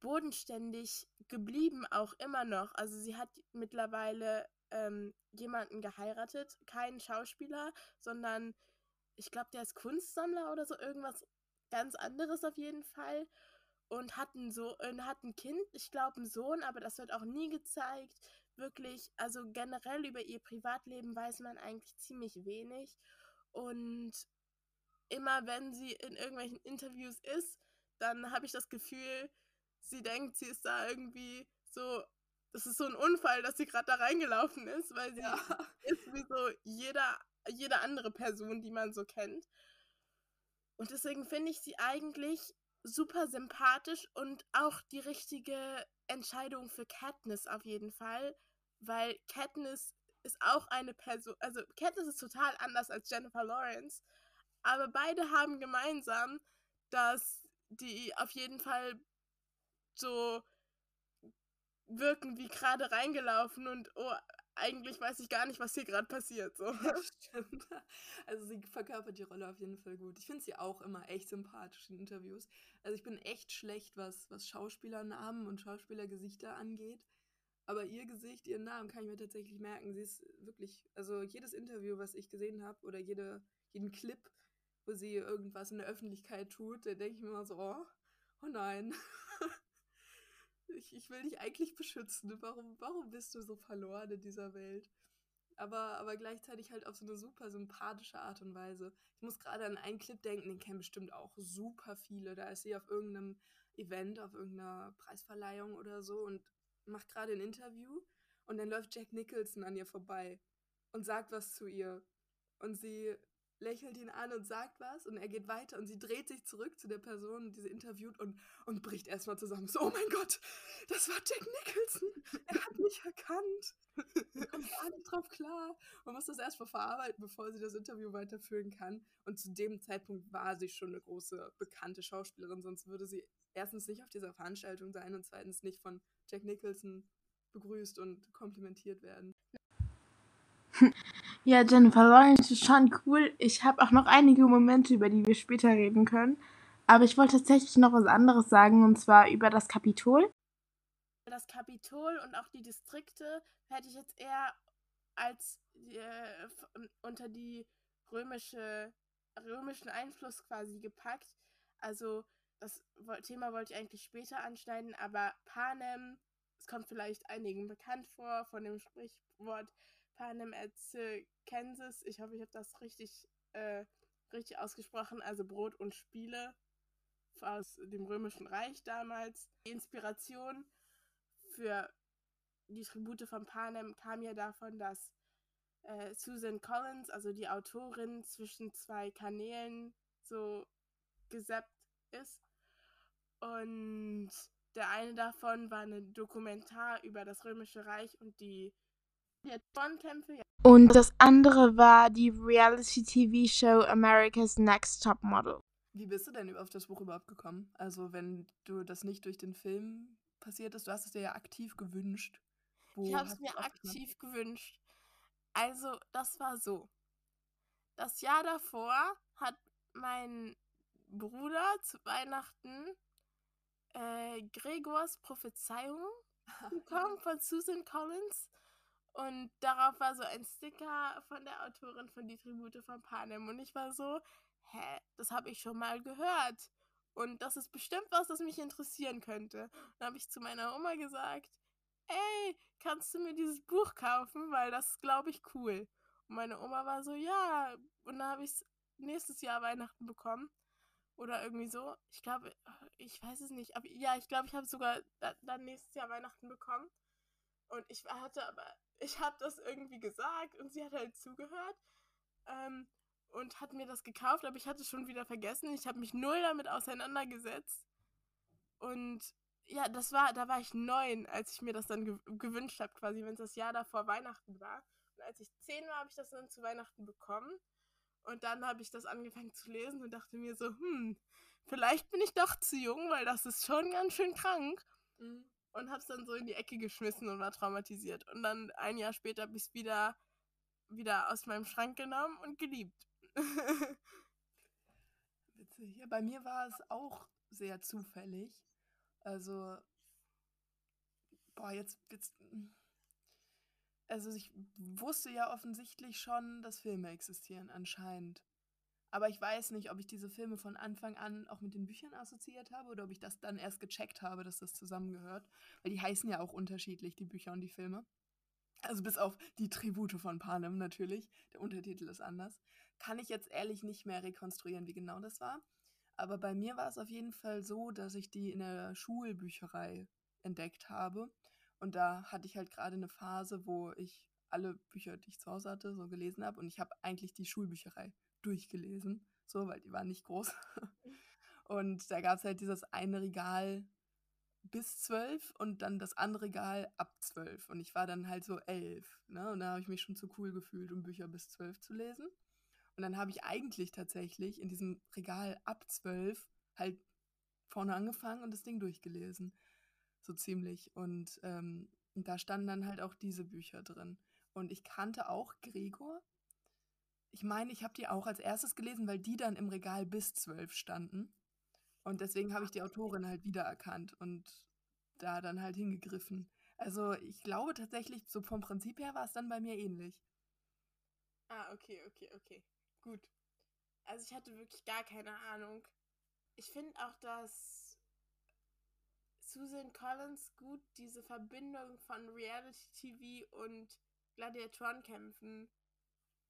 bodenständig geblieben, auch immer noch. Also sie hat mittlerweile ähm, jemanden geheiratet, keinen Schauspieler, sondern ich glaube, der ist Kunstsammler oder so, irgendwas ganz anderes auf jeden Fall. Und hat ein, so äh, hat ein Kind, ich glaube, einen Sohn, aber das wird auch nie gezeigt wirklich, also generell über ihr Privatleben weiß man eigentlich ziemlich wenig. Und immer wenn sie in irgendwelchen Interviews ist, dann habe ich das Gefühl, sie denkt, sie ist da irgendwie so, das ist so ein Unfall, dass sie gerade da reingelaufen ist, weil sie ja. ist wie so jeder, jede andere Person, die man so kennt. Und deswegen finde ich sie eigentlich super sympathisch und auch die richtige Entscheidung für Katniss auf jeden Fall, weil Katniss ist auch eine Person, also Katniss ist total anders als Jennifer Lawrence, aber beide haben gemeinsam, dass die auf jeden Fall so wirken wie gerade reingelaufen und oh, eigentlich weiß ich gar nicht, was hier gerade passiert. So. Ja, stimmt. Also sie verkörpert die Rolle auf jeden Fall gut. Ich finde sie auch immer echt sympathisch in Interviews. Also ich bin echt schlecht, was, was Schauspielernamen und Schauspielergesichter angeht. Aber ihr Gesicht, ihren Namen kann ich mir tatsächlich merken. Sie ist wirklich, also jedes Interview, was ich gesehen habe, oder jede, jeden Clip, wo sie irgendwas in der Öffentlichkeit tut, da denke ich mir immer so, oh, oh nein. ich, ich will dich eigentlich beschützen. Warum, warum bist du so verloren in dieser Welt? Aber, aber gleichzeitig halt auf so eine super sympathische Art und Weise. Ich muss gerade an einen Clip denken, den kennen bestimmt auch super viele. Da ist sie auf irgendeinem Event, auf irgendeiner Preisverleihung oder so und macht gerade ein Interview und dann läuft Jack Nicholson an ihr vorbei und sagt was zu ihr. Und sie lächelt ihn an und sagt was und er geht weiter und sie dreht sich zurück zu der Person, die sie interviewt und, und bricht erstmal zusammen. So, oh mein Gott, das war Jack Nicholson. Er hat mich erkannt. Er kommt gar nicht drauf klar. Man muss das erstmal verarbeiten, bevor sie das Interview weiterführen kann. Und zu dem Zeitpunkt war sie schon eine große, bekannte Schauspielerin, sonst würde sie erstens nicht auf dieser Veranstaltung sein und zweitens nicht von Jack Nicholson begrüßt und komplimentiert werden. Ja, Jennifer Lawrence ist schon cool. Ich habe auch noch einige Momente, über die wir später reden können. Aber ich wollte tatsächlich noch was anderes sagen, und zwar über das Kapitol. Das Kapitol und auch die Distrikte hätte ich jetzt eher als äh, unter die römische, römischen Einfluss quasi gepackt. Also das Thema wollte ich eigentlich später anschneiden, aber Panem, es kommt vielleicht einigen bekannt vor, von dem Sprichwort Panem et Kansas. Ich hoffe, ich habe das richtig, äh, richtig ausgesprochen. Also Brot und Spiele aus dem Römischen Reich damals. Die Inspiration für die Tribute von Panem kam ja davon, dass äh, Susan Collins, also die Autorin, zwischen zwei Kanälen so gesappt ist. Und der eine davon war ein Dokumentar über das Römische Reich und die Bonkämpfe. Und das andere war die Reality-TV-Show America's Next Top Model. Wie bist du denn auf das Buch überhaupt gekommen? Also, wenn du das nicht durch den Film passiert ist, du hast es dir ja aktiv gewünscht. Wo ich habe es mir aktiv gewünscht. Also, das war so. Das Jahr davor hat mein Bruder zu Weihnachten äh, Gregors Prophezeiung bekommen von Susan Collins. Und darauf war so ein Sticker von der Autorin von Die Tribute von Panem. Und ich war so, hä, das habe ich schon mal gehört. Und das ist bestimmt was, das mich interessieren könnte. Und dann habe ich zu meiner Oma gesagt, ey, kannst du mir dieses Buch kaufen? Weil das ist, glaube ich, cool. Und meine Oma war so, ja. Und dann habe ich es nächstes Jahr Weihnachten bekommen. Oder irgendwie so. Ich glaube, ich weiß es nicht. Aber ja, ich glaube, ich habe sogar dann nächstes Jahr Weihnachten bekommen. Und ich hatte aber, ich habe das irgendwie gesagt und sie hat halt zugehört ähm, und hat mir das gekauft, aber ich hatte es schon wieder vergessen. Ich habe mich null damit auseinandergesetzt. Und ja, das war, da war ich neun, als ich mir das dann ge gewünscht habe, quasi, wenn es das Jahr davor Weihnachten war. Und als ich zehn war, habe ich das dann zu Weihnachten bekommen. Und dann habe ich das angefangen zu lesen und dachte mir so, hm, vielleicht bin ich doch zu jung, weil das ist schon ganz schön krank. Mhm und hab's dann so in die Ecke geschmissen und war traumatisiert. Und dann ein Jahr später habe ich es wieder, wieder aus meinem Schrank genommen und geliebt. Witzig. Ja, bei mir war es auch sehr zufällig. Also, boah, jetzt, jetzt. Also ich wusste ja offensichtlich schon, dass Filme existieren, anscheinend. Aber ich weiß nicht, ob ich diese Filme von Anfang an auch mit den Büchern assoziiert habe oder ob ich das dann erst gecheckt habe, dass das zusammengehört. Weil die heißen ja auch unterschiedlich, die Bücher und die Filme. Also bis auf die Tribute von Panem natürlich. Der Untertitel ist anders. kann ich jetzt ehrlich nicht mehr rekonstruieren, wie genau das war. Aber bei mir war es auf jeden Fall so, dass ich die in der Schulbücherei entdeckt habe. Und da hatte ich halt gerade eine Phase, wo ich alle Bücher, die ich zu Hause hatte, so gelesen habe. Und ich habe eigentlich die Schulbücherei durchgelesen, so, weil die waren nicht groß. Und da gab es halt dieses eine Regal bis zwölf und dann das andere Regal ab zwölf. Und ich war dann halt so elf. Ne? Und da habe ich mich schon zu cool gefühlt, um Bücher bis zwölf zu lesen. Und dann habe ich eigentlich tatsächlich in diesem Regal ab zwölf halt vorne angefangen und das Ding durchgelesen. So ziemlich. Und ähm, da standen dann halt auch diese Bücher drin. Und ich kannte auch Gregor. Ich meine, ich habe die auch als erstes gelesen, weil die dann im Regal bis zwölf standen. Und deswegen habe ich die Autorin halt wiedererkannt und da dann halt hingegriffen. Also ich glaube tatsächlich, so vom Prinzip her war es dann bei mir ähnlich. Ah, okay, okay, okay. Gut. Also ich hatte wirklich gar keine Ahnung. Ich finde auch, dass Susan Collins gut diese Verbindung von Reality TV und Gladiatorenkämpfen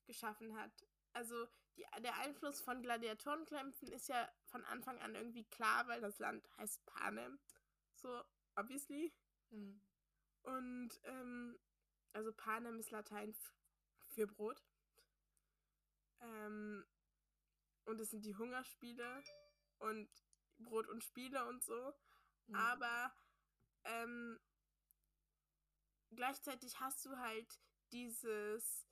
geschaffen hat. Also die, der Einfluss von Gladiatorenkämpfen ist ja von Anfang an irgendwie klar, weil das Land heißt Panem. So, obviously. Mhm. Und, ähm, also Panem ist Latein für Brot. Ähm, und es sind die Hungerspiele und Brot und Spiele und so. Mhm. Aber ähm, gleichzeitig hast du halt dieses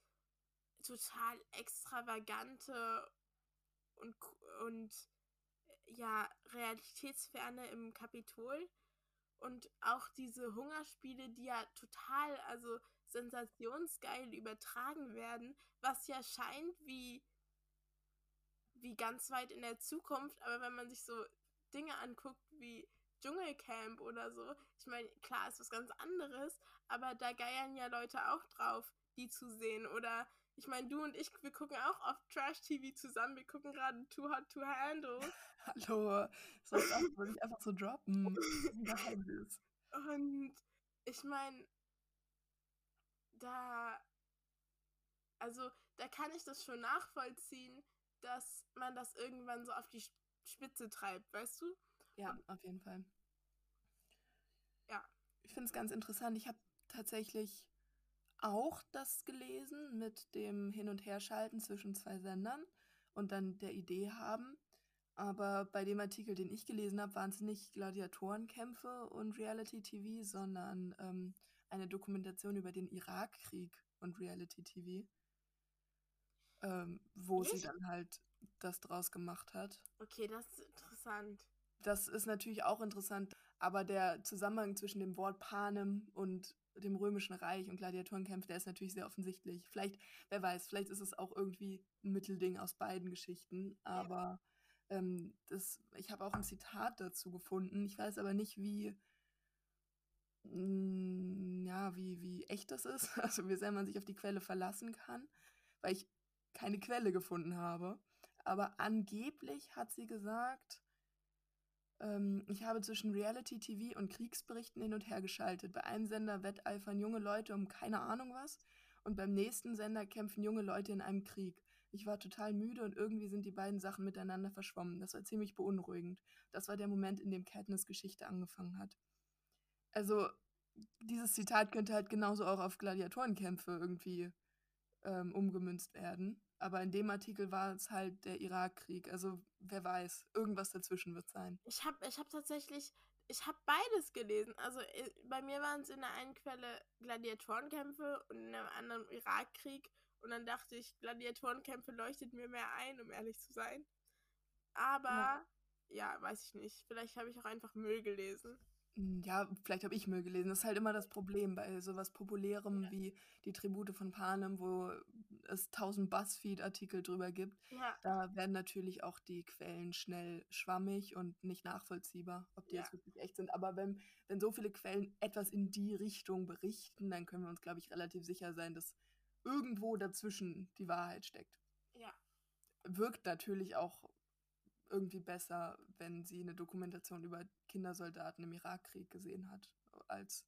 total extravagante und, und ja, realitätsferne im Kapitol. Und auch diese Hungerspiele, die ja total, also sensationsgeil übertragen werden, was ja scheint wie, wie ganz weit in der Zukunft, aber wenn man sich so Dinge anguckt wie Dschungelcamp oder so, ich meine, klar ist was ganz anderes, aber da geiern ja Leute auch drauf, die zu sehen. Oder ich meine, du und ich, wir gucken auch oft Trash-TV zusammen. Wir gucken gerade Too Hot to Handle. Hallo, soll ich auch würde ich einfach so droppen? Geheimnis. Und ich meine, da, also da kann ich das schon nachvollziehen, dass man das irgendwann so auf die Spitze treibt, weißt du? Ja, auf jeden Fall. Ja. Ich finde es ganz interessant. Ich habe tatsächlich auch das gelesen mit dem Hin- und Herschalten zwischen zwei Sendern und dann der Idee haben. Aber bei dem Artikel, den ich gelesen habe, waren es nicht Gladiatorenkämpfe und Reality-TV, sondern ähm, eine Dokumentation über den Irakkrieg und Reality-TV, ähm, wo Echt? sie dann halt das draus gemacht hat. Okay, das ist interessant. Das ist natürlich auch interessant, aber der Zusammenhang zwischen dem Wort Panem und dem Römischen Reich und Gladiatorenkämpfe, der ist natürlich sehr offensichtlich. Vielleicht, wer weiß, vielleicht ist es auch irgendwie ein Mittelding aus beiden Geschichten. Aber ja. ähm, das, ich habe auch ein Zitat dazu gefunden. Ich weiß aber nicht, wie, mh, mm, ja, wie, wie echt das ist. Also wie sehr man sich auf die Quelle verlassen kann, weil ich keine Quelle gefunden habe. Aber angeblich hat sie gesagt, ähm, ich habe zwischen Reality-TV und Kriegsberichten hin und her geschaltet. Bei einem Sender wetteifern junge Leute um keine Ahnung was und beim nächsten Sender kämpfen junge Leute in einem Krieg. Ich war total müde und irgendwie sind die beiden Sachen miteinander verschwommen. Das war ziemlich beunruhigend. Das war der Moment, in dem Katniss Geschichte angefangen hat. Also, dieses Zitat könnte halt genauso auch auf Gladiatorenkämpfe irgendwie ähm, umgemünzt werden. Aber in dem Artikel war es halt der Irakkrieg. Also wer weiß, irgendwas dazwischen wird sein. Ich habe ich hab tatsächlich, ich habe beides gelesen. Also bei mir waren es in der einen Quelle Gladiatorenkämpfe und in der anderen Irakkrieg. Und dann dachte ich, Gladiatorenkämpfe leuchtet mir mehr ein, um ehrlich zu sein. Aber ja, ja weiß ich nicht. Vielleicht habe ich auch einfach Müll gelesen. Hm, ja, vielleicht habe ich Müll gelesen. Das ist halt immer das Problem bei sowas Populärem ja. wie die Tribute von Panem, wo es tausend Buzzfeed-Artikel drüber gibt. Ja. Da werden natürlich auch die Quellen schnell schwammig und nicht nachvollziehbar, ob die ja. jetzt wirklich echt sind. Aber wenn, wenn so viele Quellen etwas in die Richtung berichten, dann können wir uns, glaube ich, relativ sicher sein, dass irgendwo dazwischen die Wahrheit steckt. Ja. Wirkt natürlich auch irgendwie besser, wenn sie eine Dokumentation über Kindersoldaten im Irakkrieg gesehen hat, als,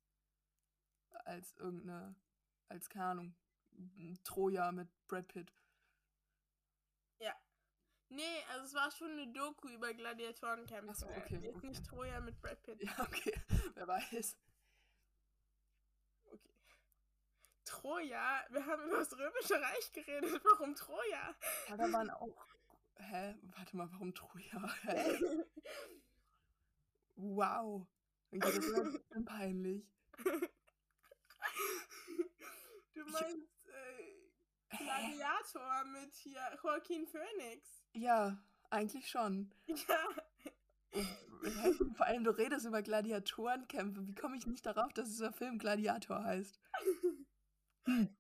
als irgendeine, als keine Ahnung, Troja mit Brad Pitt. Nee, also es war schon eine Doku über Gladiatorenkämpfe. Ach so, okay, Jetzt okay. nicht Troja mit Brad Pitt. Ja, okay. Wer weiß. Okay. Troja, wir haben über das Römische Reich geredet. Warum Troja? Ja, da waren auch. Hä? Warte mal, warum Troja? Wow. Okay, das ist ja peinlich. Du meinst äh, Gladiator mit hier Joaquin Phoenix. Ja, eigentlich schon. Ja, Und, hä, vor allem, du redest über Gladiatorenkämpfe. Wie komme ich nicht darauf, dass dieser Film Gladiator heißt? Hm.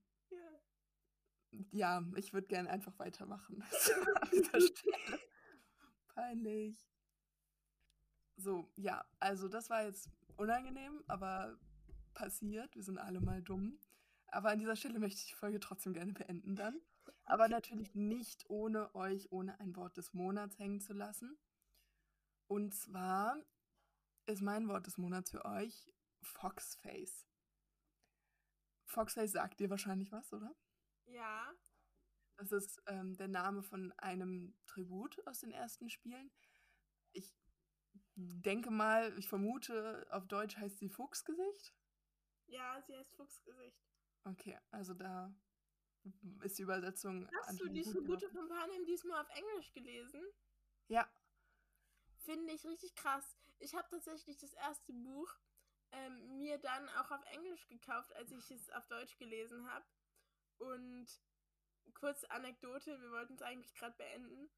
Ja. Ich würde gerne einfach weitermachen. Peinlich. So, ja, also das war jetzt unangenehm, aber passiert. Wir sind alle mal dumm. Aber an dieser Stelle möchte ich die Folge trotzdem gerne beenden dann. Aber natürlich nicht ohne euch, ohne ein Wort des Monats hängen zu lassen. Und zwar ist mein Wort des Monats für euch Foxface. Foxface sagt dir wahrscheinlich was, oder? Ja. Das ist ähm, der Name von einem Tribut aus den ersten Spielen. Ich denke mal, ich vermute, auf Deutsch heißt sie Fuchsgesicht. Ja, sie heißt Fuchsgesicht. Okay, also da ist die Übersetzung. Hast du die anscheinend gut Tribute gelaufen. von Panem diesmal auf Englisch gelesen? Ja, Finde ich richtig krass. Ich habe tatsächlich das erste Buch ähm, mir dann auch auf Englisch gekauft, als ich es auf Deutsch gelesen habe. Und kurze Anekdote, wir wollten es eigentlich gerade beenden.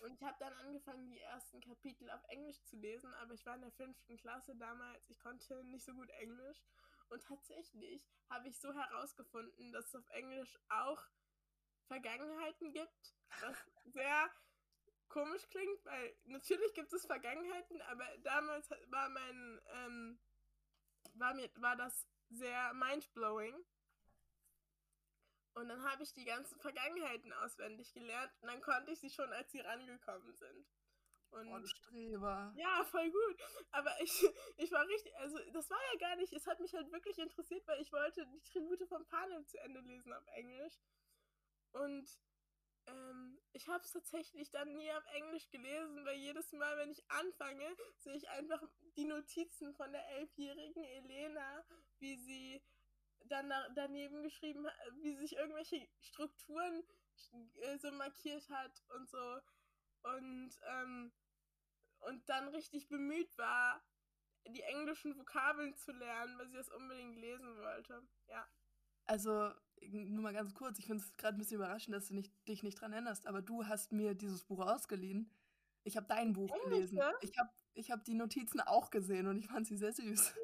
Und ich habe dann angefangen, die ersten Kapitel auf Englisch zu lesen, aber ich war in der fünften Klasse damals. Ich konnte nicht so gut Englisch. Und tatsächlich habe ich so herausgefunden, dass es auf Englisch auch Vergangenheiten gibt, was sehr komisch klingt, weil natürlich gibt es Vergangenheiten, aber damals war mein, ähm, war mir, war das sehr mindblowing. Und dann habe ich die ganzen Vergangenheiten auswendig gelernt und dann konnte ich sie schon, als sie rangekommen sind. Und oh, Streber. ja, voll gut. Aber ich, ich war richtig, also das war ja gar nicht, es hat mich halt wirklich interessiert, weil ich wollte die Tribute von Panem zu Ende lesen auf Englisch. Und ähm, ich habe es tatsächlich dann nie auf Englisch gelesen, weil jedes Mal, wenn ich anfange, sehe ich einfach die Notizen von der elfjährigen Elena, wie sie dann da, daneben geschrieben wie sich irgendwelche Strukturen äh, so markiert hat und so. Und, ähm, und dann richtig bemüht war, die englischen Vokabeln zu lernen, weil sie das unbedingt lesen wollte. Ja. Also, nur mal ganz kurz, ich finde es gerade ein bisschen überraschend, dass du nicht, dich nicht dran erinnerst, aber du hast mir dieses Buch ausgeliehen. Ich habe dein Buch gelesen. Englische? Ich habe ich hab die Notizen auch gesehen und ich fand sie sehr süß.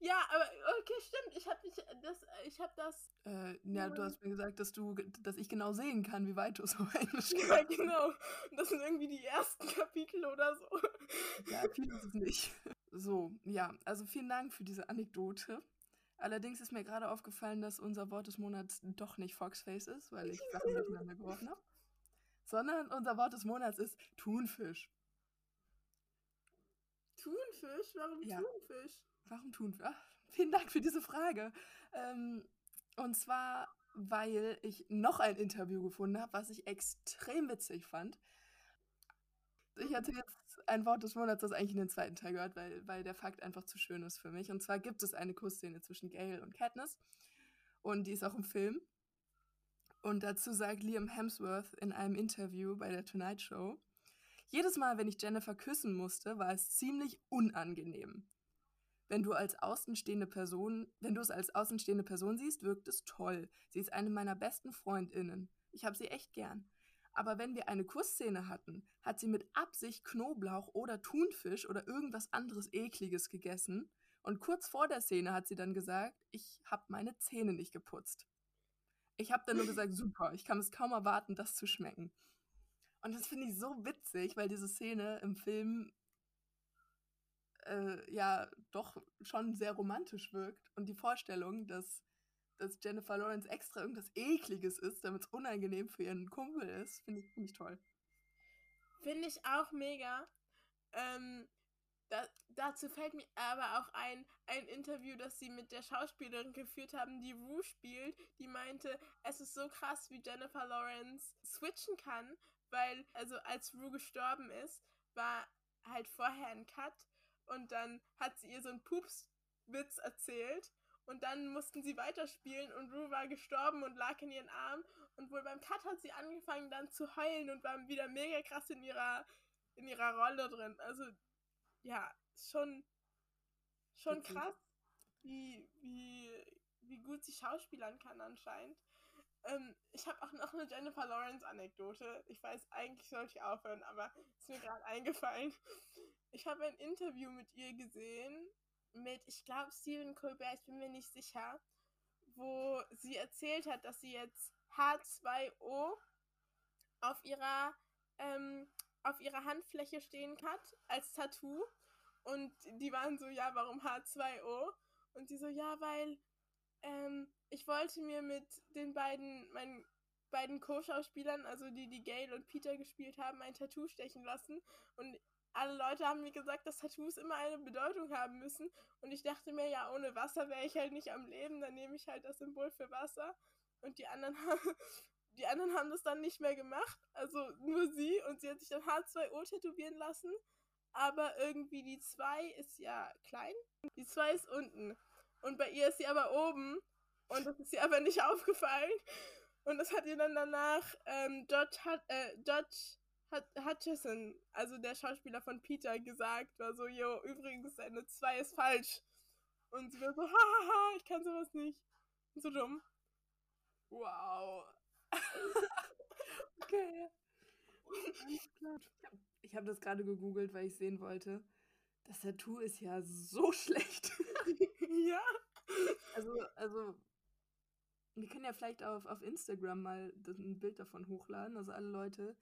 Ja, aber okay, stimmt. Ich habe das, ich habe das. Äh, ja, du hast mir gesagt, dass du, dass ich genau sehen kann, wie weit du so Englisch Ja, genau. Das sind irgendwie die ersten Kapitel oder so. Ja, viel ist es nicht. So, ja, also vielen Dank für diese Anekdote. Allerdings ist mir gerade aufgefallen, dass unser Wort des Monats doch nicht Foxface ist, weil ich Sachen durcheinander geworfen habe. Sondern unser Wort des Monats ist Thunfisch. Thunfisch? Warum Ja. Thunfisch? Warum Thunfisch? Ach, vielen Dank für diese Frage. Ähm, und zwar, weil ich noch ein Interview gefunden habe, was ich extrem witzig fand. Ich hatte jetzt ein Wort des Monats, das eigentlich in den zweiten Teil gehört, weil, weil der Fakt einfach zu schön ist für mich. Und zwar gibt es eine Kussszene zwischen Gail und Katniss. Und die ist auch im Film. Und dazu sagt Liam Hemsworth in einem Interview bei der Tonight Show, jedes Mal, wenn ich Jennifer küssen musste, war es ziemlich unangenehm. Wenn du als außenstehende Person, wenn du es als außenstehende Person siehst, wirkt es toll. Sie ist eine meiner besten Freundinnen. Ich habe sie echt gern. Aber wenn wir eine Kussszene hatten, hat sie mit Absicht Knoblauch oder Thunfisch oder irgendwas anderes ekliges gegessen. Und kurz vor der Szene hat sie dann gesagt, ich habe meine Zähne nicht geputzt. Ich habe dann nur gesagt, super, ich kann es kaum erwarten, das zu schmecken. Und das finde ich so witzig, weil diese Szene im Film äh, ja doch schon sehr romantisch wirkt. Und die Vorstellung, dass, dass Jennifer Lawrence extra irgendwas Ekliges ist, damit es unangenehm für ihren Kumpel ist, finde ich, find ich toll. Finde ich auch mega. Ähm, da, dazu fällt mir aber auch ein, ein Interview, das sie mit der Schauspielerin geführt haben, die Rue spielt, die meinte, es ist so krass, wie Jennifer Lawrence switchen kann, weil, also als Rue gestorben ist, war halt vorher ein Cut und dann hat sie ihr so einen Pupswitz erzählt und dann mussten sie weiterspielen und Rue war gestorben und lag in ihren Arm und wohl beim Cut hat sie angefangen dann zu heulen und war wieder mega krass in ihrer in ihrer Rolle drin. Also ja, schon schon krass, wie wie wie gut sie schauspielern kann anscheinend. Ähm, ich habe auch noch eine Jennifer Lawrence-Anekdote. Ich weiß, eigentlich sollte ich aufhören, aber ist mir gerade eingefallen. Ich habe ein Interview mit ihr gesehen, mit, ich glaube, Stephen Colbert, ich bin mir nicht sicher, wo sie erzählt hat, dass sie jetzt H2O auf ihrer, ähm, auf ihrer Handfläche stehen hat, als Tattoo. Und die waren so, ja, warum H2O? Und sie so, ja, weil ähm, ich wollte mir mit den beiden, meinen beiden Co-Schauspielern, also die, die Gail und Peter gespielt haben, ein Tattoo stechen lassen. Und alle Leute haben mir gesagt, dass Tattoos immer eine Bedeutung haben müssen. Und ich dachte mir, ja, ohne Wasser wäre ich halt nicht am Leben, dann nehme ich halt das Symbol für Wasser. Und die anderen haben, die anderen haben das dann nicht mehr gemacht. Also nur sie. Und sie hat sich dann H2O tätowieren lassen. Aber irgendwie die 2 ist ja klein. Die 2 ist unten. Und bei ihr ist sie aber oben. Und das ist ihr aber nicht aufgefallen. Und das hat ihr dann danach ähm, Dodge, äh, Dodge Hutchison, also der Schauspieler von Peter, gesagt. War so, yo, übrigens, deine 2 ist falsch. Und sie war so, hahaha, ich kann sowas nicht. Und so dumm. Wow. okay. Ich habe das gerade gegoogelt, weil ich sehen wollte. Das Tattoo ist ja so schlecht. ja. Also, also wir können ja vielleicht auf, auf Instagram mal ein Bild davon hochladen. Also alle Leute.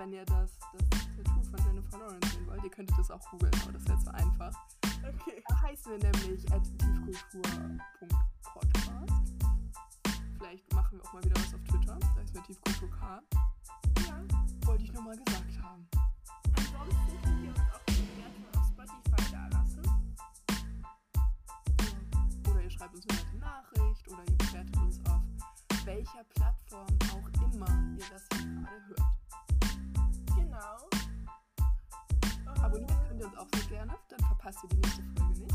Wenn ihr das, das Tattoo von Jennifer Lawrence sehen wollt. Ihr könntet das auch googeln, aber das wäre zu einfach. Okay. Da heißen wir nämlich tiefkultur.podcast. Vielleicht machen wir auch mal wieder was auf Twitter. Da heißen wir tiefkultur K. Ja. Wollte ich nur mal gesagt haben. Ansonsten könnt ihr uns auch Bewertungen auf Spotify da lassen. Oder ihr schreibt uns eine Nachricht oder ihr bewertet uns auf welcher Plattform auch immer ihr das gerade hört. Ciao. Abonniert könnt ihr uns auch so gerne, dann verpasst ihr die nächste Folge nicht.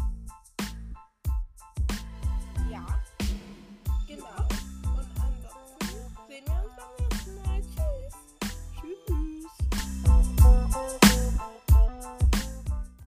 Ja, genau.